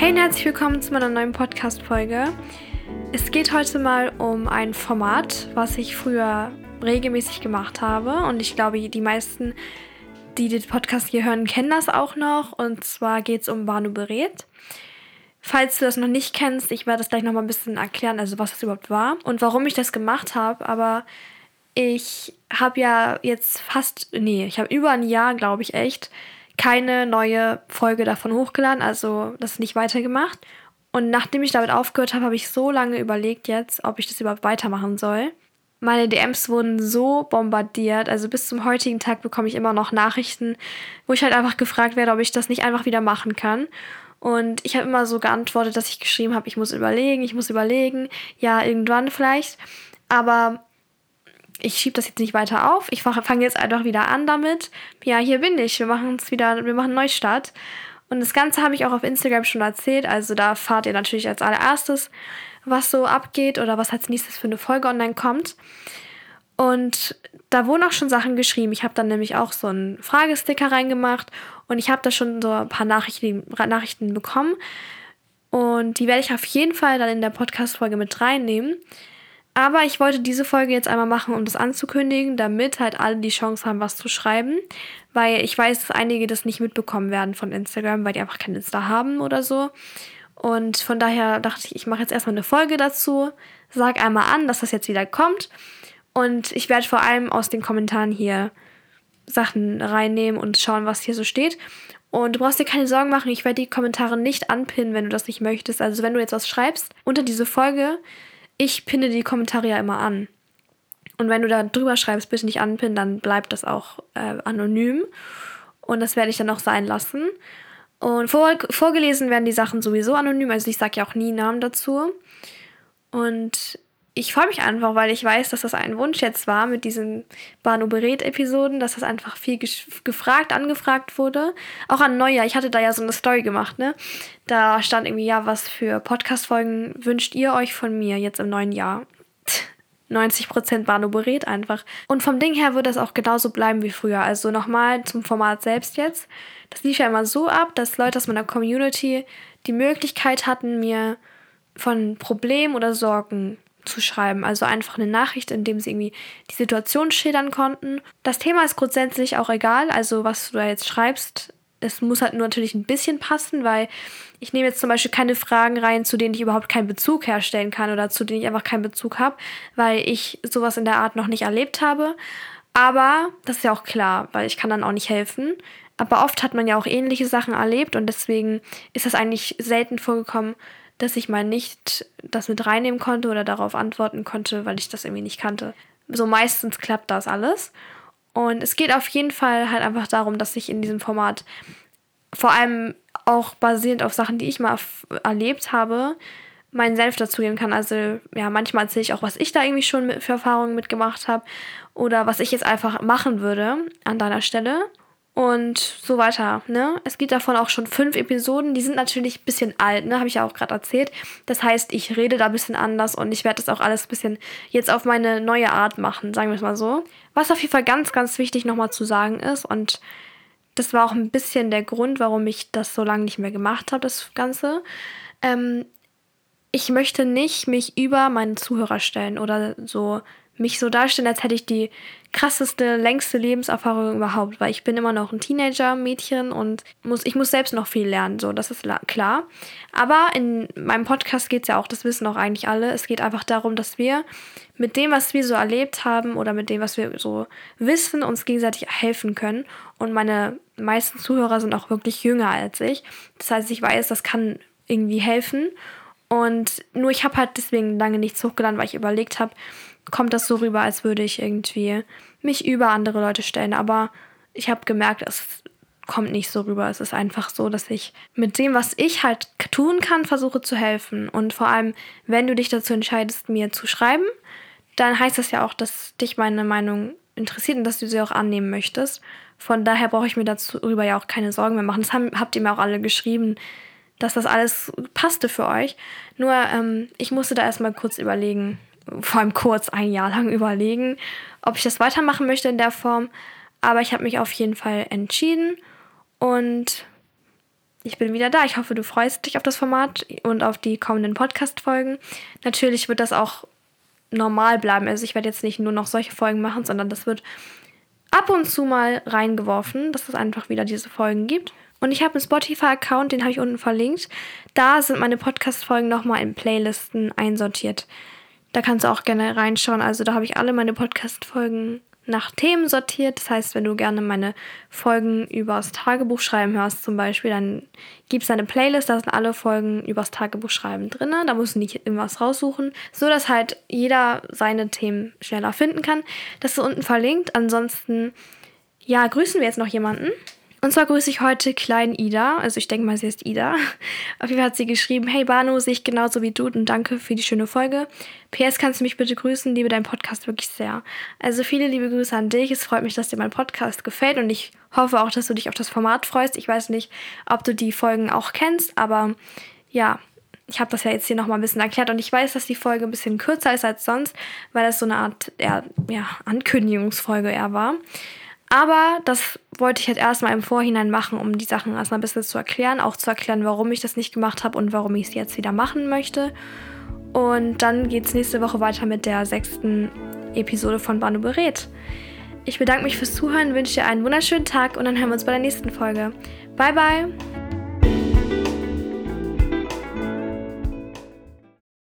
Hey und herzlich willkommen zu meiner neuen Podcast-Folge. Es geht heute mal um ein Format, was ich früher regelmäßig gemacht habe. Und ich glaube, die meisten, die den Podcast hier hören, kennen das auch noch. Und zwar geht es um Banu berät. Falls du das noch nicht kennst, ich werde das gleich nochmal ein bisschen erklären, also was das überhaupt war und warum ich das gemacht habe. Aber ich habe ja jetzt fast, nee, ich habe über ein Jahr, glaube ich, echt keine neue Folge davon hochgeladen, also das nicht weitergemacht. Und nachdem ich damit aufgehört habe, habe ich so lange überlegt jetzt, ob ich das überhaupt weitermachen soll. Meine DMs wurden so bombardiert, also bis zum heutigen Tag bekomme ich immer noch Nachrichten, wo ich halt einfach gefragt werde, ob ich das nicht einfach wieder machen kann. Und ich habe immer so geantwortet, dass ich geschrieben habe, ich muss überlegen, ich muss überlegen, ja, irgendwann vielleicht. Aber ich schiebe das jetzt nicht weiter auf. Ich fange jetzt einfach wieder an damit. Ja, hier bin ich. Wir machen es wieder, wir machen Neustart. Und das Ganze habe ich auch auf Instagram schon erzählt. Also da fahrt ihr natürlich als allererstes, was so abgeht oder was als nächstes für eine Folge online kommt. Und da wurden auch schon Sachen geschrieben. Ich habe dann nämlich auch so einen Fragesticker reingemacht und ich habe da schon so ein paar Nachrichten, Nachrichten bekommen. Und die werde ich auf jeden Fall dann in der Podcast-Folge mit reinnehmen. Aber ich wollte diese Folge jetzt einmal machen, um das anzukündigen, damit halt alle die Chance haben, was zu schreiben. Weil ich weiß, dass einige das nicht mitbekommen werden von Instagram, weil die einfach kein Insta haben oder so. Und von daher dachte ich, ich mache jetzt erstmal eine Folge dazu, sag einmal an, dass das jetzt wieder kommt. Und ich werde vor allem aus den Kommentaren hier Sachen reinnehmen und schauen, was hier so steht. Und du brauchst dir keine Sorgen machen, ich werde die Kommentare nicht anpinnen, wenn du das nicht möchtest. Also wenn du jetzt was schreibst unter diese Folge, ich pinne die Kommentare ja immer an. Und wenn du da drüber schreibst, bitte nicht anpinnen, dann bleibt das auch äh, anonym. Und das werde ich dann auch sein lassen. Und vor, vorgelesen werden die Sachen sowieso anonym. Also ich sage ja auch nie Namen dazu. Und ich freue mich einfach, weil ich weiß, dass das ein Wunsch jetzt war mit diesen Banu Berät-Episoden, dass das einfach viel gefragt, angefragt wurde. Auch an Neujahr. Ich hatte da ja so eine Story gemacht, ne? Da stand irgendwie, ja, was für Podcast-Folgen wünscht ihr euch von mir jetzt im neuen Jahr? 90% Banu Berät einfach. Und vom Ding her wird das auch genauso bleiben wie früher. Also nochmal zum Format selbst jetzt. Das lief ja immer so ab, dass Leute aus meiner Community die Möglichkeit hatten, mir von Problemen oder Sorgen zu schreiben. Also einfach eine Nachricht, in dem sie irgendwie die Situation schildern konnten. Das Thema ist grundsätzlich auch egal, also was du da jetzt schreibst. Es muss halt nur natürlich ein bisschen passen, weil ich nehme jetzt zum Beispiel keine Fragen rein, zu denen ich überhaupt keinen Bezug herstellen kann oder zu denen ich einfach keinen Bezug habe, weil ich sowas in der Art noch nicht erlebt habe. Aber das ist ja auch klar, weil ich kann dann auch nicht helfen. Aber oft hat man ja auch ähnliche Sachen erlebt und deswegen ist das eigentlich selten vorgekommen, dass ich mal nicht das mit reinnehmen konnte oder darauf antworten konnte, weil ich das irgendwie nicht kannte. So meistens klappt das alles. Und es geht auf jeden Fall halt einfach darum, dass ich in diesem Format vor allem auch basierend auf Sachen, die ich mal erlebt habe, meinen Selbst dazugeben kann. Also ja, manchmal erzähle ich auch, was ich da irgendwie schon für Erfahrungen mitgemacht habe oder was ich jetzt einfach machen würde an deiner Stelle und so weiter. Ne? Es gibt davon auch schon fünf Episoden. Die sind natürlich ein bisschen alt, ne? habe ich ja auch gerade erzählt. Das heißt, ich rede da ein bisschen anders und ich werde das auch alles ein bisschen jetzt auf meine neue Art machen, sagen wir es mal so. Was auf jeden Fall ganz, ganz wichtig nochmal zu sagen ist und das war auch ein bisschen der Grund, warum ich das so lange nicht mehr gemacht habe, das Ganze. Ähm, ich möchte nicht mich über meine Zuhörer stellen oder so mich so darstellen, als hätte ich die krasseste, längste Lebenserfahrung überhaupt, weil ich bin immer noch ein Teenager-Mädchen und muss, ich muss selbst noch viel lernen, so, das ist klar. Aber in meinem Podcast geht es ja auch, das wissen auch eigentlich alle, es geht einfach darum, dass wir mit dem, was wir so erlebt haben oder mit dem, was wir so wissen, uns gegenseitig helfen können. Und meine meisten Zuhörer sind auch wirklich jünger als ich. Das heißt, ich weiß, das kann irgendwie helfen. Und nur ich habe halt deswegen lange nichts hochgeladen, weil ich überlegt habe, kommt das so rüber, als würde ich irgendwie mich über andere Leute stellen. Aber ich habe gemerkt, es kommt nicht so rüber. Es ist einfach so, dass ich mit dem, was ich halt tun kann, versuche zu helfen. Und vor allem, wenn du dich dazu entscheidest, mir zu schreiben, dann heißt das ja auch, dass dich meine Meinung interessiert und dass du sie auch annehmen möchtest. Von daher brauche ich mir darüber ja auch keine Sorgen mehr machen. Das haben, habt ihr mir auch alle geschrieben, dass das alles passte für euch. Nur ähm, ich musste da erstmal kurz überlegen, vor allem kurz ein Jahr lang überlegen, ob ich das weitermachen möchte in der Form. Aber ich habe mich auf jeden Fall entschieden und ich bin wieder da. Ich hoffe, du freust dich auf das Format und auf die kommenden Podcast-Folgen. Natürlich wird das auch normal bleiben. Also ich werde jetzt nicht nur noch solche Folgen machen, sondern das wird ab und zu mal reingeworfen, dass es einfach wieder diese Folgen gibt. Und ich habe einen Spotify-Account, den habe ich unten verlinkt. Da sind meine Podcast-Folgen nochmal in Playlisten einsortiert. Da kannst du auch gerne reinschauen. Also da habe ich alle meine Podcast-Folgen nach Themen sortiert. Das heißt, wenn du gerne meine Folgen übers Tagebuch schreiben hörst, zum Beispiel, dann gibt es eine Playlist, da sind alle Folgen übers Tagebuch schreiben drin. Da musst du nicht irgendwas raussuchen, so dass halt jeder seine Themen schneller finden kann. Das ist unten verlinkt. Ansonsten, ja, grüßen wir jetzt noch jemanden. Und zwar grüße ich heute Klein Ida. Also ich denke mal, sie ist Ida. Auf jeden Fall hat sie geschrieben, hey Banu, sehe ich genauso wie du und danke für die schöne Folge. PS, kannst du mich bitte grüßen? Liebe deinen Podcast wirklich sehr. Also viele liebe Grüße an dich. Es freut mich, dass dir mein Podcast gefällt und ich hoffe auch, dass du dich auf das Format freust. Ich weiß nicht, ob du die Folgen auch kennst, aber ja, ich habe das ja jetzt hier nochmal ein bisschen erklärt und ich weiß, dass die Folge ein bisschen kürzer ist als sonst, weil das so eine Art ja, ja, Ankündigungsfolge eher war. Aber das wollte ich jetzt erstmal im Vorhinein machen, um die Sachen erstmal ein bisschen zu erklären, auch zu erklären, warum ich das nicht gemacht habe und warum ich es jetzt wieder machen möchte. Und dann geht es nächste Woche weiter mit der sechsten Episode von Banu berät. Ich bedanke mich fürs Zuhören, wünsche dir einen wunderschönen Tag und dann hören wir uns bei der nächsten Folge. Bye, bye!